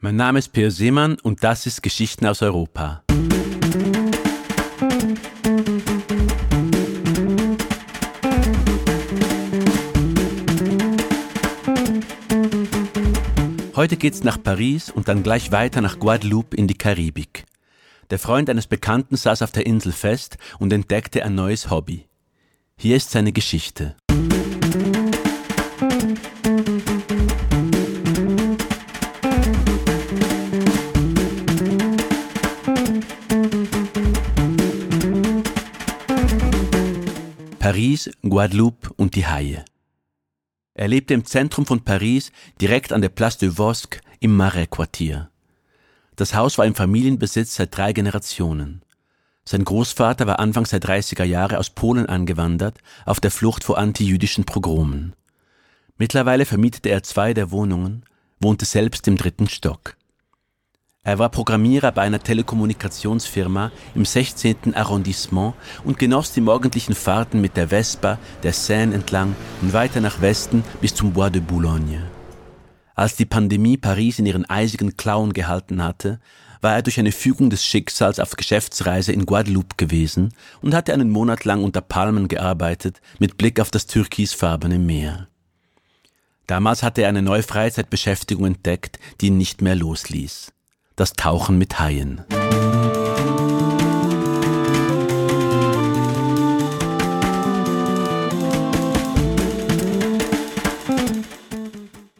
Mein Name ist Peer Seemann und das ist Geschichten aus Europa. Heute geht's nach Paris und dann gleich weiter nach Guadeloupe in die Karibik. Der Freund eines Bekannten saß auf der Insel fest und entdeckte ein neues Hobby. Hier ist seine Geschichte. Paris, Guadeloupe und die Haie. Er lebte im Zentrum von Paris, direkt an der Place de Vosque im Marais-Quartier. Das Haus war im Familienbesitz seit drei Generationen. Sein Großvater war anfangs der 30er Jahre aus Polen angewandert, auf der Flucht vor antijüdischen Progromen. Mittlerweile vermietete er zwei der Wohnungen, wohnte selbst im dritten Stock. Er war Programmierer bei einer Telekommunikationsfirma im 16. Arrondissement und genoss die morgendlichen Fahrten mit der Vespa der Seine entlang und weiter nach Westen bis zum Bois de Boulogne. Als die Pandemie Paris in ihren eisigen Klauen gehalten hatte, war er durch eine Fügung des Schicksals auf Geschäftsreise in Guadeloupe gewesen und hatte einen Monat lang unter Palmen gearbeitet mit Blick auf das türkisfarbene Meer. Damals hatte er eine neue Freizeitbeschäftigung entdeckt, die ihn nicht mehr losließ das Tauchen mit Haien.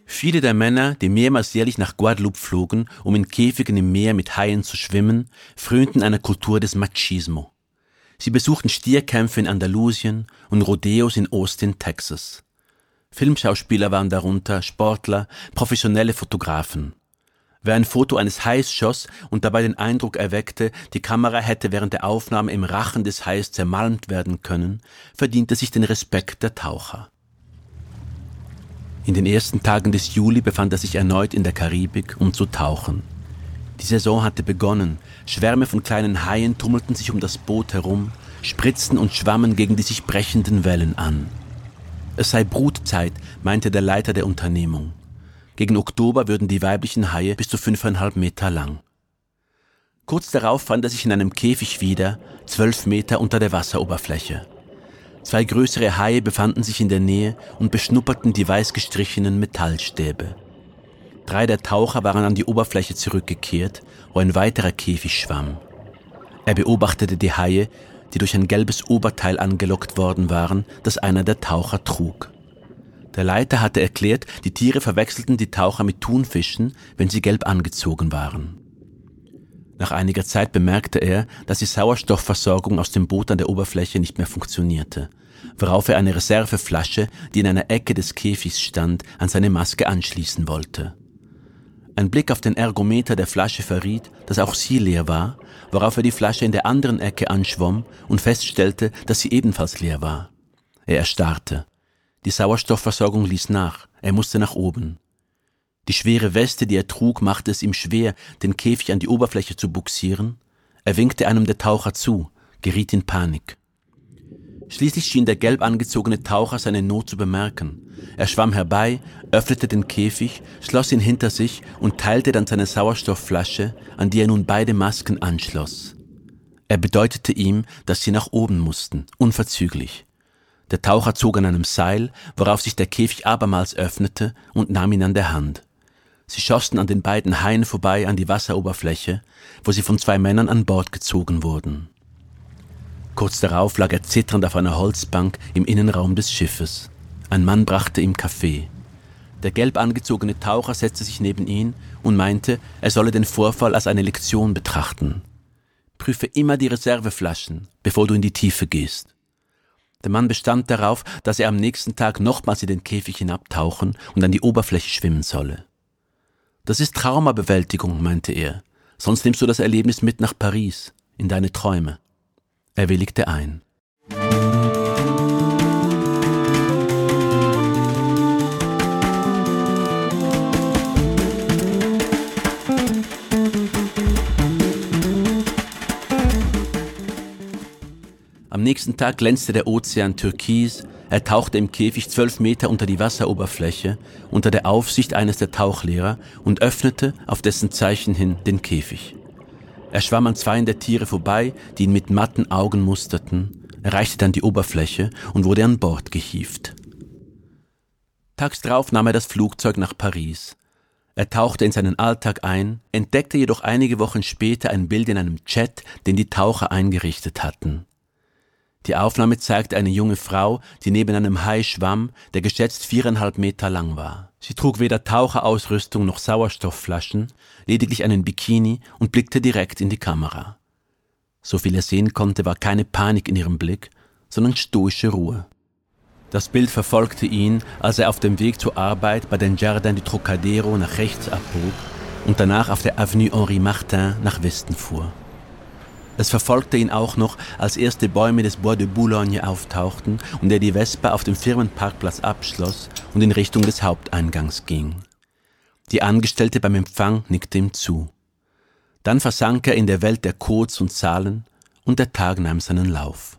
Viele der Männer, die mehrmals jährlich nach Guadeloupe flogen, um in Käfigen im Meer mit Haien zu schwimmen, frönten einer Kultur des Machismo. Sie besuchten Stierkämpfe in Andalusien und Rodeos in Austin, Texas. Filmschauspieler waren darunter, Sportler, professionelle Fotografen. Wer ein Foto eines Hais schoss und dabei den Eindruck erweckte, die Kamera hätte während der Aufnahme im Rachen des Hais zermalmt werden können, verdiente sich den Respekt der Taucher. In den ersten Tagen des Juli befand er sich erneut in der Karibik, um zu tauchen. Die Saison hatte begonnen, Schwärme von kleinen Haien tummelten sich um das Boot herum, spritzten und schwammen gegen die sich brechenden Wellen an. Es sei Brutzeit, meinte der Leiter der Unternehmung. Gegen Oktober würden die weiblichen Haie bis zu fünfeinhalb Meter lang. Kurz darauf fand er sich in einem Käfig wieder, zwölf Meter unter der Wasseroberfläche. Zwei größere Haie befanden sich in der Nähe und beschnupperten die weiß gestrichenen Metallstäbe. Drei der Taucher waren an die Oberfläche zurückgekehrt, wo ein weiterer Käfig schwamm. Er beobachtete die Haie, die durch ein gelbes Oberteil angelockt worden waren, das einer der Taucher trug. Der Leiter hatte erklärt, die Tiere verwechselten die Taucher mit Thunfischen, wenn sie gelb angezogen waren. Nach einiger Zeit bemerkte er, dass die Sauerstoffversorgung aus dem Boot an der Oberfläche nicht mehr funktionierte, worauf er eine Reserveflasche, die in einer Ecke des Käfigs stand, an seine Maske anschließen wollte. Ein Blick auf den Ergometer der Flasche verriet, dass auch sie leer war, worauf er die Flasche in der anderen Ecke anschwomm und feststellte, dass sie ebenfalls leer war. Er erstarrte. Die Sauerstoffversorgung ließ nach, er musste nach oben. Die schwere Weste, die er trug, machte es ihm schwer, den Käfig an die Oberfläche zu buxieren. Er winkte einem der Taucher zu, geriet in Panik. Schließlich schien der gelb angezogene Taucher seine Not zu bemerken. Er schwamm herbei, öffnete den Käfig, schloss ihn hinter sich und teilte dann seine Sauerstoffflasche, an die er nun beide Masken anschloss. Er bedeutete ihm, dass sie nach oben mussten, unverzüglich. Der Taucher zog an einem Seil, worauf sich der Käfig abermals öffnete und nahm ihn an der Hand. Sie schossen an den beiden Haien vorbei an die Wasseroberfläche, wo sie von zwei Männern an Bord gezogen wurden. Kurz darauf lag er zitternd auf einer Holzbank im Innenraum des Schiffes. Ein Mann brachte ihm Kaffee. Der gelb angezogene Taucher setzte sich neben ihn und meinte, er solle den Vorfall als eine Lektion betrachten. Prüfe immer die Reserveflaschen, bevor du in die Tiefe gehst. Der Mann bestand darauf, dass er am nächsten Tag nochmals in den Käfig hinabtauchen und an die Oberfläche schwimmen solle. Das ist Traumabewältigung, meinte er, sonst nimmst du das Erlebnis mit nach Paris, in deine Träume. Er willigte ein. Nächsten Tag glänzte der Ozean türkis, Er tauchte im Käfig zwölf Meter unter die Wasseroberfläche unter der Aufsicht eines der Tauchlehrer und öffnete auf dessen Zeichen hin den Käfig. Er schwamm an zweien der Tiere vorbei, die ihn mit matten Augen musterten, erreichte dann die Oberfläche und wurde an Bord gehievt. Tags drauf nahm er das Flugzeug nach Paris. Er tauchte in seinen Alltag ein, entdeckte jedoch einige Wochen später ein Bild in einem Chat, den die Taucher eingerichtet hatten. Die Aufnahme zeigte eine junge Frau, die neben einem Hai schwamm, der geschätzt viereinhalb Meter lang war. Sie trug weder Taucherausrüstung noch Sauerstoffflaschen, lediglich einen Bikini und blickte direkt in die Kamera. So viel er sehen konnte, war keine Panik in ihrem Blick, sondern stoische Ruhe. Das Bild verfolgte ihn, als er auf dem Weg zur Arbeit bei den Jardins du Trocadero nach rechts abbog und danach auf der Avenue Henri Martin nach Westen fuhr. Es verfolgte ihn auch noch, als erste Bäume des Bois de Boulogne auftauchten und er die Vespa auf dem Firmenparkplatz abschloss und in Richtung des Haupteingangs ging. Die Angestellte beim Empfang nickte ihm zu. Dann versank er in der Welt der Codes und Zahlen und der Tag nahm seinen Lauf.